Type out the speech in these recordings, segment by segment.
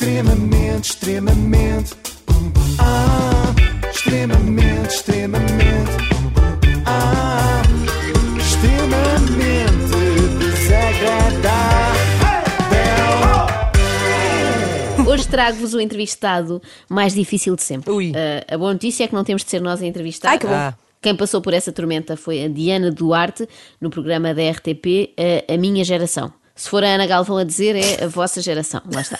Extremamente, extremamente. Ah, extremamente, extremamente. Ah, extremamente desagradável. Hoje trago-vos o entrevistado mais difícil de sempre. Ui. Uh, a boa notícia é que não temos de ser nós a entrevistar. Ai, que bom. Ah. Quem passou por essa tormenta foi a Diana Duarte, no programa da RTP, a, a Minha Geração. Se for a Ana Galvão a dizer, é a vossa geração. Lá está.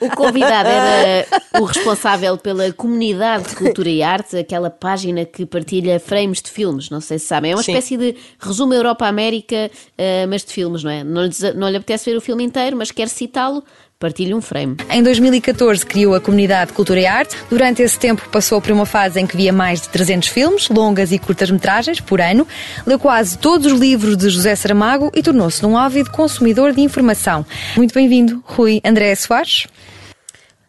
O, o convidado era o responsável pela comunidade de cultura e arte, aquela página que partilha frames de filmes, não sei se sabem. É uma Sim. espécie de resumo Europa-América, eh, mas de filmes, não é? Não lhe, não lhe apetece ver o filme inteiro, mas quer citá-lo, partilhe um frame. Em 2014 criou a comunidade Cultura e Arte. Durante esse tempo passou por uma fase em que via mais de 300 filmes, longas e curtas metragens, por ano. Leu quase todos os livros de José Saramago e tornou-se um ávido consumidor de informação. Muito bem-vindo, Rui André Soares.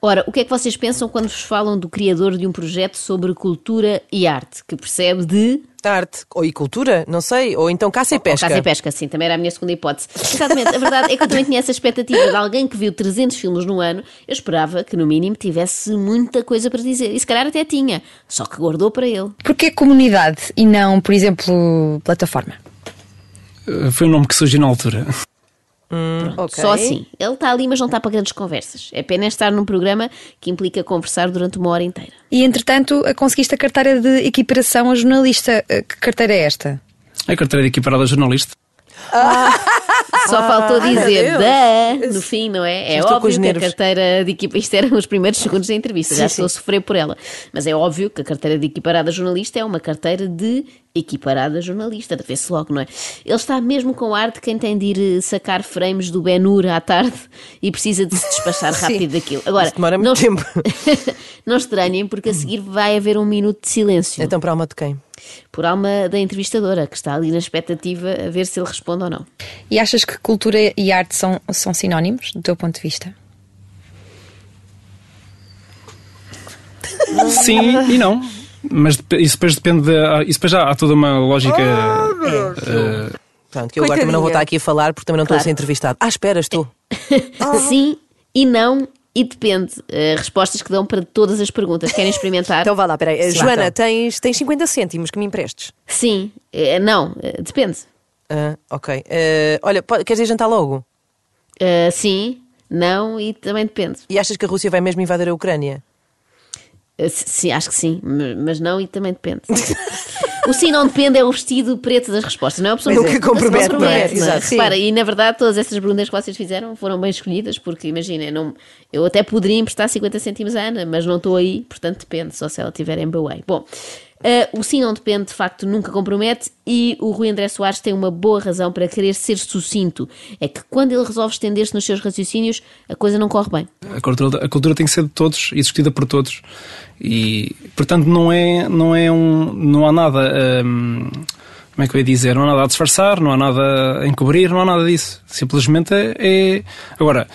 Ora, o que é que vocês pensam quando vos falam do criador de um projeto sobre cultura e arte, que percebe de Arte ou e cultura, não sei. Ou então caça e pesca. Caça e pesca, sim, também era a minha segunda hipótese. Exatamente, a verdade é que eu também tinha essa expectativa de alguém que viu 300 filmes no ano. Eu esperava que, no mínimo, tivesse muita coisa para dizer. E se calhar até tinha, só que guardou para ele. Porquê comunidade e não, por exemplo, plataforma? Uh, Foi um nome que surgiu na altura. Ok. Só assim. Ele está ali, mas não está para grandes conversas. É pena estar num programa que implica conversar durante uma hora inteira. E, entretanto, conseguiste a carteira de equiparação a jornalista. Eh, Que carteira é esta? A carteira de equiparada jornalista. Só faltou ai, meu dizer da no fim, não é? É Já estou óbvio que a carteira de equipa. Isto eram os primeiros segundos da entrevista, já Sim, estou a sim. sofrer por ela. Mas é óbvio que a carteira de equiparada jornalista é uma carteira de equiparada jornalista, de vê-se logo, não é? Ele está mesmo com ar de quem tem de ir eh, sacar frames do Ben-Hur à tarde e precisa de se despachar rápido daquilo. Agora, Isso demora não, muito tempo. não estranhem, porque a seguir vai haver um minuto de silêncio Então, para a alma de quem? Por alma da entrevistadora, que está ali na expectativa a ver se ele responde ou não. E achas que cultura e arte são, são sinónimos, do teu ponto de vista? Sim e não. Mas isso depois depende. De, ah, isso depois já há toda uma lógica. uh, Pronto, que eu agora também não vou estar aqui a falar porque também não estou a ser entrevistado. Ah, espera, estou. Sim e não, e depende. Eh, respostas que dão para todas as perguntas. Querem experimentar? Então vá lá, peraí. Sim. Joana, Então. tens, tens 50 cêntimos que me emprestes. Sim, eh, não, eh, depende. Ah, ok. Olha, po- queres ir jantar logo? Sim, não e também depende. E achas que a Rússia vai mesmo invadir a Ucrânia? Sim, acho que sim, mas não e também depende. O sim não depende é o vestido preto das respostas, não é a é. se compromete, não é? Exato. Repara, e na verdade todas essas perguntas que vocês fizeram foram bem escolhidas, porque imagina, eu não, eu até poderia emprestar 50 cêntimos à Ana, mas não estou aí, portanto depende, só se ela estiver em Baway. Bom, eh, o sim não depende, de facto, nunca compromete e o Rui André Soares tem uma boa razão para querer ser sucinto. É que quando ele resolve estender-se nos seus raciocínios, a coisa não corre bem. a, cultura, a cultura tem que ser de todos e discutida por todos. E, portanto, não é, não é um. Não há nada. hum, como é que eu ia dizer? Não há nada a disfarçar, não há nada a encobrir, não há nada disso. Simplesmente é. é- agora.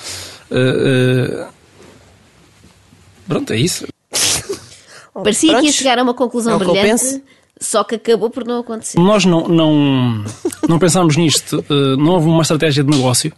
uh, uh, pronto, é isso. Parecia que ia prontos. chegar a uma conclusão É brilhante, só que acabou por não acontecer. Nós não, não, não pensámos nisto, eh, não houve uma estratégia de negócio.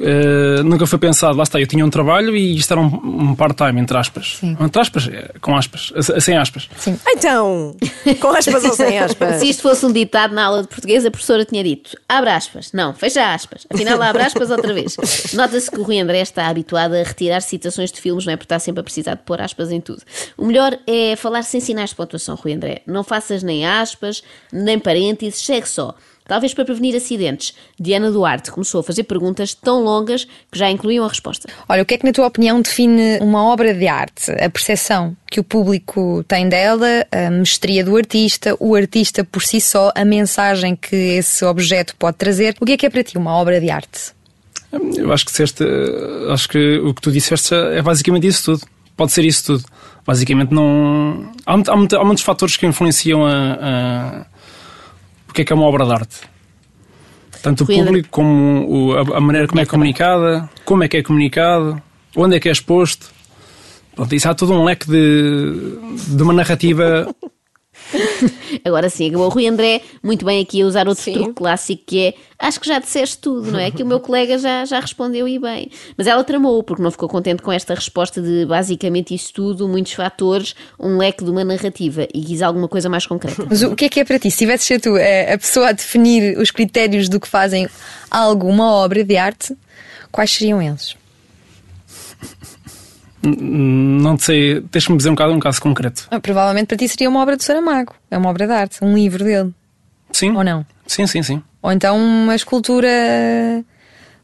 Eh, nunca foi pensado, lá está, eu tinha um trabalho e isto era um, um part-time, entre aspas. Sim. Entre aspas, eh, com aspas, sem aspas. Então, com aspas ou sem aspas? Se isto fosse um ditado na aula de português, a professora tinha dito abre aspas. Não, fecha aspas. Afinal, abre aspas outra vez. Nota-se que o Rui André está habituado a retirar citações de filmes, não é? Porque está sempre a precisar de pôr aspas em tudo. O melhor é falar sem sinais de pontuação, Rui André. Não faças nem aspas, nem parênteses, segue só. Talvez para prevenir acidentes. Diana Duarte começou a fazer perguntas tão longas que já incluíam a resposta. Olha, o que é que, na tua opinião, define uma obra de arte? A percepção que o público tem dela, a mestria do artista, o artista por si só, a mensagem que esse objeto pode trazer. O que é que é para ti uma obra de arte? Eu acho que disseste, acho que o que tu disseste é basicamente isso tudo. Pode ser isso tudo. Basicamente não. Há, há há muitos fatores que influenciam a- o que é que é uma obra de arte. Tanto o André. público como a, a maneira como é comunicada, como é que é comunicado, onde é que é exposto. Pronto, isso há todo um leque de, de uma narrativa Agora sim, acabou. O Rui André, muito bem aqui a usar outro Sim. truque clássico que é acho que já disseste tudo, não é? Que o meu colega já, já respondeu e bem. Mas ela tramou, porque não ficou contente com esta resposta de basicamente isso tudo, muitos fatores, um leque de uma narrativa e quis alguma coisa mais concreta. Mas o que é que é para ti? Se tivesses ser tu eh, a pessoa a definir os critérios do que fazem algo, uma obra de arte, quais seriam eles? Não sei, deixa-me dizer um caso, um caso concreto. Ah, provavelmente para ti seria uma obra do Saramago. É uma obra de arte, um livro dele. Sim? Ou não? Sim, sim, sim. Ou então uma escultura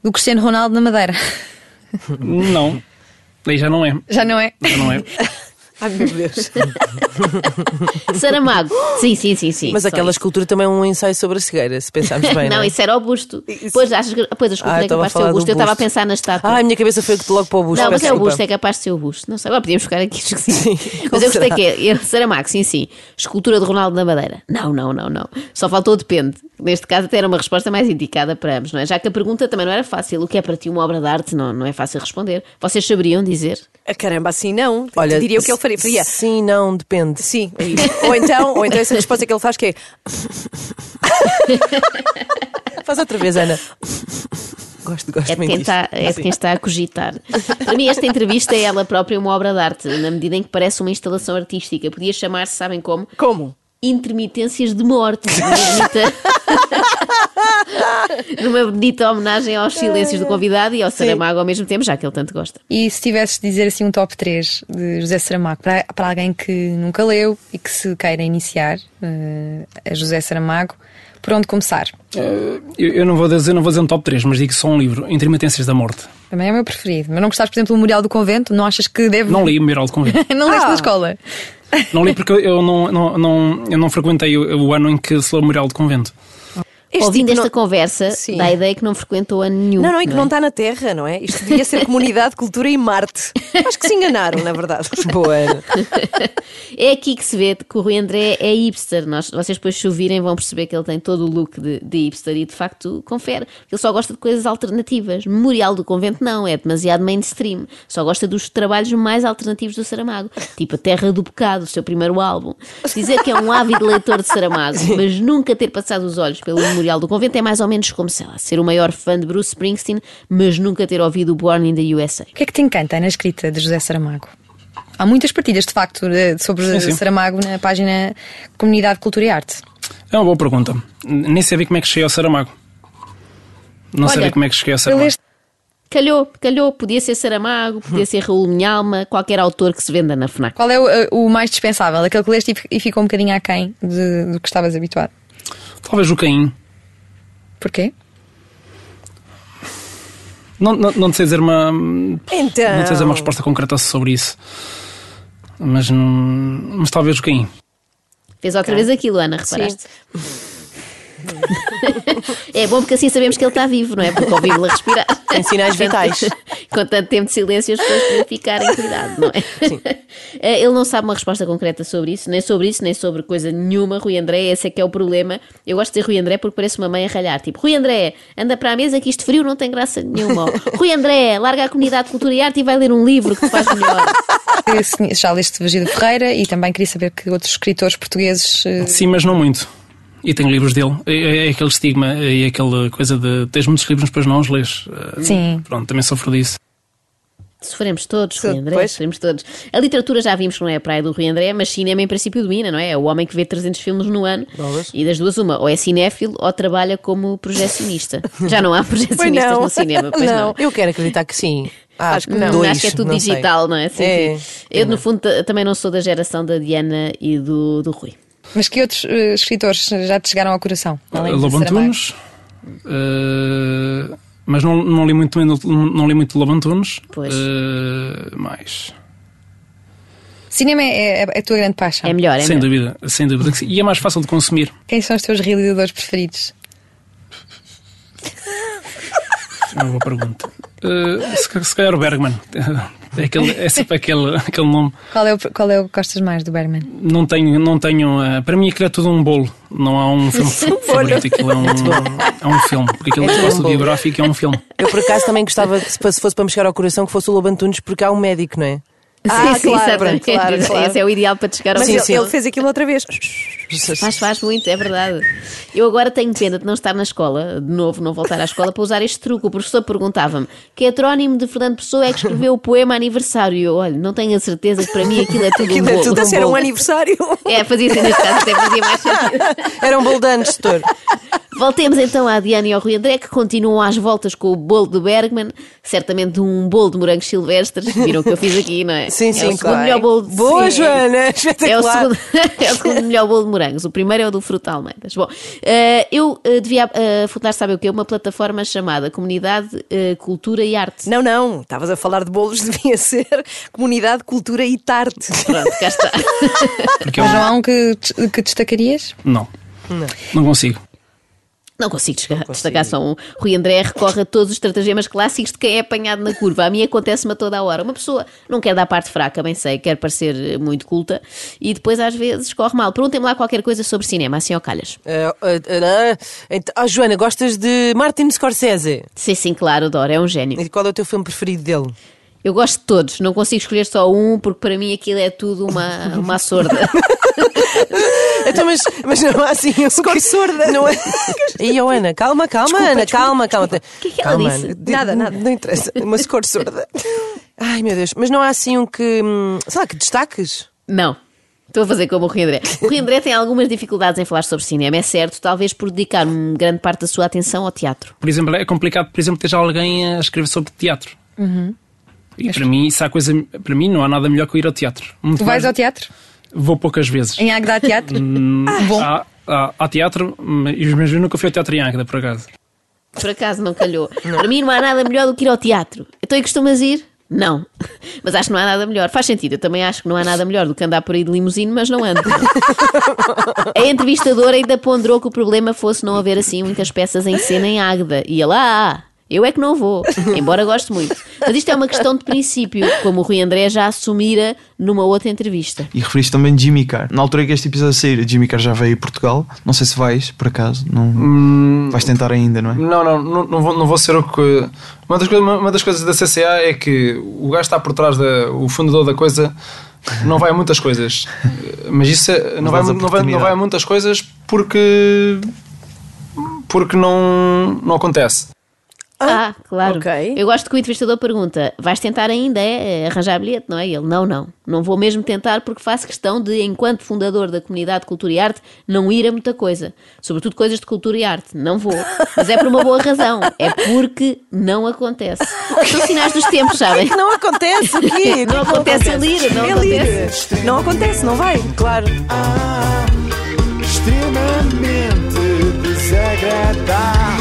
do Cristiano Ronaldo na Madeira. Não. Aí já não é. Já não é? Já não é. Ai meu Deus. Saramago, sim, sim, sim, sim. Mas aquela isso. escultura também é um ensaio sobre a cegueira, se pensarmos bem. Não, Não, é? isso era o busto. Pois, achas que, pois a escultura Ah, é capaz de ser o busto. Eu estava a pensar na estátua. Ah, a minha cabeça foi logo para o busto. Não, mas é o busto, é capaz de ser o busto. Não sei, agora podíamos ficar aqui. Sim, mas eu gostei que é. eu- Saramago, sim, sim. Escultura de Ronaldo na Madeira. Não, não, não, não. Só faltou depende. Neste caso até era uma resposta mais indicada para ambos, não é? Já que a pergunta também não era fácil. O que é para ti uma obra de arte? Não, não é fácil responder. Vocês saberiam dizer? Ah, Caramba, assim não. Olha, diria o que ele faria. faria. Sim, não, depende. Sim, é isso. ou então, ou então essa resposta que ele faz que é Faz outra vez, Ana. Gosto, gosto É de muito disto. está, é de quem está a cogitar. Para mim, esta entrevista é ela própria uma obra de arte, na medida em que parece uma instalação artística. Podia chamar-se, sabem como? como? Intermitências de morte. Bonita, numa bonita homenagem aos silêncios do convidado e ao Saramago ao mesmo tempo, já que ele tanto gosta. E se tivesses de dizer assim um top 3 de José Saramago para, para alguém que nunca leu e que se queira iniciar eh, a José Saramago, por onde começar? Eh, Eu, eu não vou dizer, não vou dizer um top 3, mas digo só um livro, Intermitências da Morte. Também é o meu preferido. Mas não gostaste, por exemplo, do Memorial do Convento? Não achas que deve. Não li o Memorial de Convento. não leste Ah. na escola? Não li porque eu não, não, não, eu não frequentei o, o ano em que se leu o Memorial de Convento. Este Ouvindo esta não- conversa, Sim. dá a ideia que não frequentou ano nenhum. Não, não, e que não é? está na Terra, não é? Isto devia ser Comunidade, Cultura e Marte. Acho que se enganaram, na verdade. Boa. É aqui que se vê que o Rui André é hipster. Nós, vocês depois se ouvirem vão perceber que ele tem todo o look de, de hipster e de facto confere. Ele só gosta de coisas alternativas. Memorial do Convento não, é demasiado mainstream. Só gosta dos trabalhos mais alternativos do Saramago. Tipo A Terra do Pecado, o seu primeiro álbum. Dizer que é um ávido leitor de Saramago, mas nunca ter passado os olhos pelo Memorial do Convento é mais ou menos como, sei lá, ser o maior fã de Bruce Springsteen, mas nunca ter ouvido o Born in the USA. O que é que te encanta na escrita de José Saramago? Há muitas partilhas, de facto, sobre Sim, sim. Saramago na página Comunidade Cultura e Arte. É uma boa pergunta. Nem sabia como é que cheguei ao Saramago. Não Olha, sabia como é que cheguei ao Saramago. leste Calhou, calhou, podia ser Saramago, podia ser Raul Minhalma, qualquer autor que se venda na FNAC. Qual é o, o mais dispensável? Aquele que leste e e ficou um bocadinho aquém de, do que estavas habituado. Talvez o Caim. Porquê? Não, não, não sei dizer uma. Então. Não sei dizer uma resposta concreta sobre isso. Mas, não, mas talvez o Caim. Fez outra vez aquilo, Ana, reparaste? é bom porque assim sabemos que ele está vivo, não é? Porque ouvi-lo a respirar. Tem sinais vitais. Com tanto tempo de silêncio, as pessoas podiam ficar em cuidado, não é? Eh, Ele não sabe uma resposta concreta sobre isso, nem sobre isso, nem sobre coisa nenhuma. Rui André, esse é que é o problema. Eu gosto de dizer Rui André porque parece uma mãe a ralhar. Tipo, Rui André, anda para a mesa que isto frio não tem graça nenhuma. Rui André, larga a comunidade de cultura e arte e vai ler um livro que te faz melhor. Já leste Virgílio Ferreira e também queria saber que outros escritores portugueses. eh, Sim, mas não muito. E tenho livros dele. É, é- é aquele estigma e aquela coisa de tens muitos livros, mas depois não os lês. Eh, Sim. Pronto, também sofro disso. Sofremos todos, Rui André, Pois. sofremos todos. A literatura já vimos que não é a praia do Rui André, mas cinema em princípio domina, não é? É o homem que vê 300 filmes no ano e das duas uma, ou é cinéfilo ou trabalha como projecionista. Já não há projecionistas não. no cinema, pois não. Não. Eu quero acreditar que sim. Ah, Acho que Não, dois, acho que é tudo não sei. digital, não é? Sim, É, sim. Eu, no fundo, ta- também não sou da geração da Diana e do, do Rui. Mas que outros eh, escritores já te chegaram ao coração? Lobo Saramago? Antunes. eh, mas não, não li muito não, não li muito Lobo Antunes. Pois. Eh, mais. Cinema é, é a tua grande paixão. É melhor, é sem melhor. dúvida, sem dúvida. E é mais fácil de consumir. Quem são os teus realizadores preferidos? É uma boa pergunta. Eh, se, se calhar o Bergman. É, aquele, é sempre aquele, aquele nome. Qual é, o, qual é o que gostas mais do Bergman? Não tenho, não tenho. eh, para mim aquilo é tudo um bolo. Não há um filme favorito. Aquilo é um, é um filme. Porque aquilo é um espaço bolo. biográfico é um filme. Eu por acaso também gostava que se fosse para me chegar ao coração que fosse o Lobo Antunes porque há um médico, não é? Ah, sim, sim, claro, exatamente. claro, claro. Esse é o ideal para chegar ao Mas fim. ele, ele fez aquilo outra vez. Faz, faz muito, é verdade. Eu agora tenho pena de não estar na escola, de novo, não voltar à escola, para usar este truque. O professor perguntava-me que heterónimo de Fernando Pessoa é que escreveu o poema aniversário. E eu, olha, não tenho a certeza que para mim aquilo é tudo Aquilo um é bolo. tudo assim, era um bolo. aniversário. É, fazia sentido, neste caso até fazia mais sentido. Era um bolo de anos, doutor. Voltemos então à Diana e ao Rui André, que continuam às voltas com o bolo do Bergman, certamente um bolo de morangos silvestres. Viram o que eu fiz aqui, não é? Sim, é sim, o segundo claro. melhor bolo de Boa, sim, Joana, É o, espetacular. segundo, é o segundo melhor bolo de morangos. O primeiro é o do Fruta Almeidas. Bom, eh, eu eh, devia eh, fundar, sabe o quê? Uma plataforma chamada Comunidade Cultura e Arte. Não, não, estavas a falar de bolos, devia ser Comunidade, Cultura e Tarte. Pronto, cá está. Porque eu, Mas não há um que, que destacarias? não, não consigo. Não consigo destacar, destacar só um. Rui André recorre a todos os estratagemas clássicos de quem é apanhado na curva. A mim acontece-me a toda a hora. Uma pessoa não quer dar parte fraca, bem sei, quer parecer eh, muito culta e depois às vezes corre mal. Perguntem-me lá qualquer coisa sobre cinema, assim ao calhas. Ah, ah, ah, então- ah, Joana, gostas de Martin Scorsese? Sim, sim, claro, adoro, é um gênio. E qual é o teu filme preferido dele? Eu gosto de todos, não consigo escolher só um, porque para mim aquilo é tudo uma, uma sorda. Então, mas, mas não há assim. Um Score sorda. Não é? E oh, Ana, calma, calma, Ana, calma, calma. O que é que ela disse? Nada, nada. Não interessa. Uma score sorda. Ai, meu Deus. Mas não há assim um que. hum, Sei lá, que destaques? Não. Estou a fazer como o Rui André. O Rui André tem algumas dificuldades em falar sobre cinema, é certo, talvez por dedicar uma grande parte da sua atenção ao teatro. Por exemplo, é complicado, por exemplo, ter já alguém a escrever sobre teatro. E para mim, isso há coisa. Para mim, não há nada melhor que eu ir ao teatro. Muito Tu vais mais- ao teatro? Vou poucas vezes. Em Águeda há teatro? Bom. Há, há, há teatro, mas eu nunca fui ao teatro em Águeda, por acaso. Por acaso não calhou. Para mim não há nada melhor do que ir ao teatro. Então e costumas ir? Não. Mas acho que não há nada melhor. Faz sentido. Eu também acho que não há nada melhor do que andar por aí de limusine, mas não ando. A entrevistadora ainda ponderou que o problema fosse não haver assim muitas peças em cena em Águeda. E ela, ah, eu é que não vou, embora goste muito. Mas isto é uma questão de princípio, como o Rui André já assumira numa outra entrevista. E referiste também Jimmy Carr. Na altura que este episódio sair, Jimmy Carr já veio a Portugal. Não sei se vais, por acaso. Não... Vais tentar ainda, não é? Não, não, não, não vou, não vou ser o que. Uma das, coisas, uma das coisas da CCA é que o gajo está por trás, da, o fundador da coisa, não vai a muitas coisas. Mas isso é- não, vai, não, vai, não vai a muitas coisas porque. porque não, não acontece. Ah, claro. ok. Eu gosto que o entrevistador pergunta: vais tentar ainda é, arranjar bilhete, não é? E ele: não, não. Não vou mesmo tentar porque faço questão de, enquanto fundador da comunidade de cultura e arte, não ir a muita coisa. Sobretudo coisas de cultura e arte. Não vou. Mas é por uma boa razão. É porque não acontece. São sinais dos tempos, sabem? Não acontece o quê? Não acontece ele ir, não Ele ir. acontece. Não acontece, não vai. Claro. Ah, extremamente desagradável.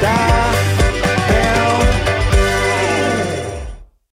Die.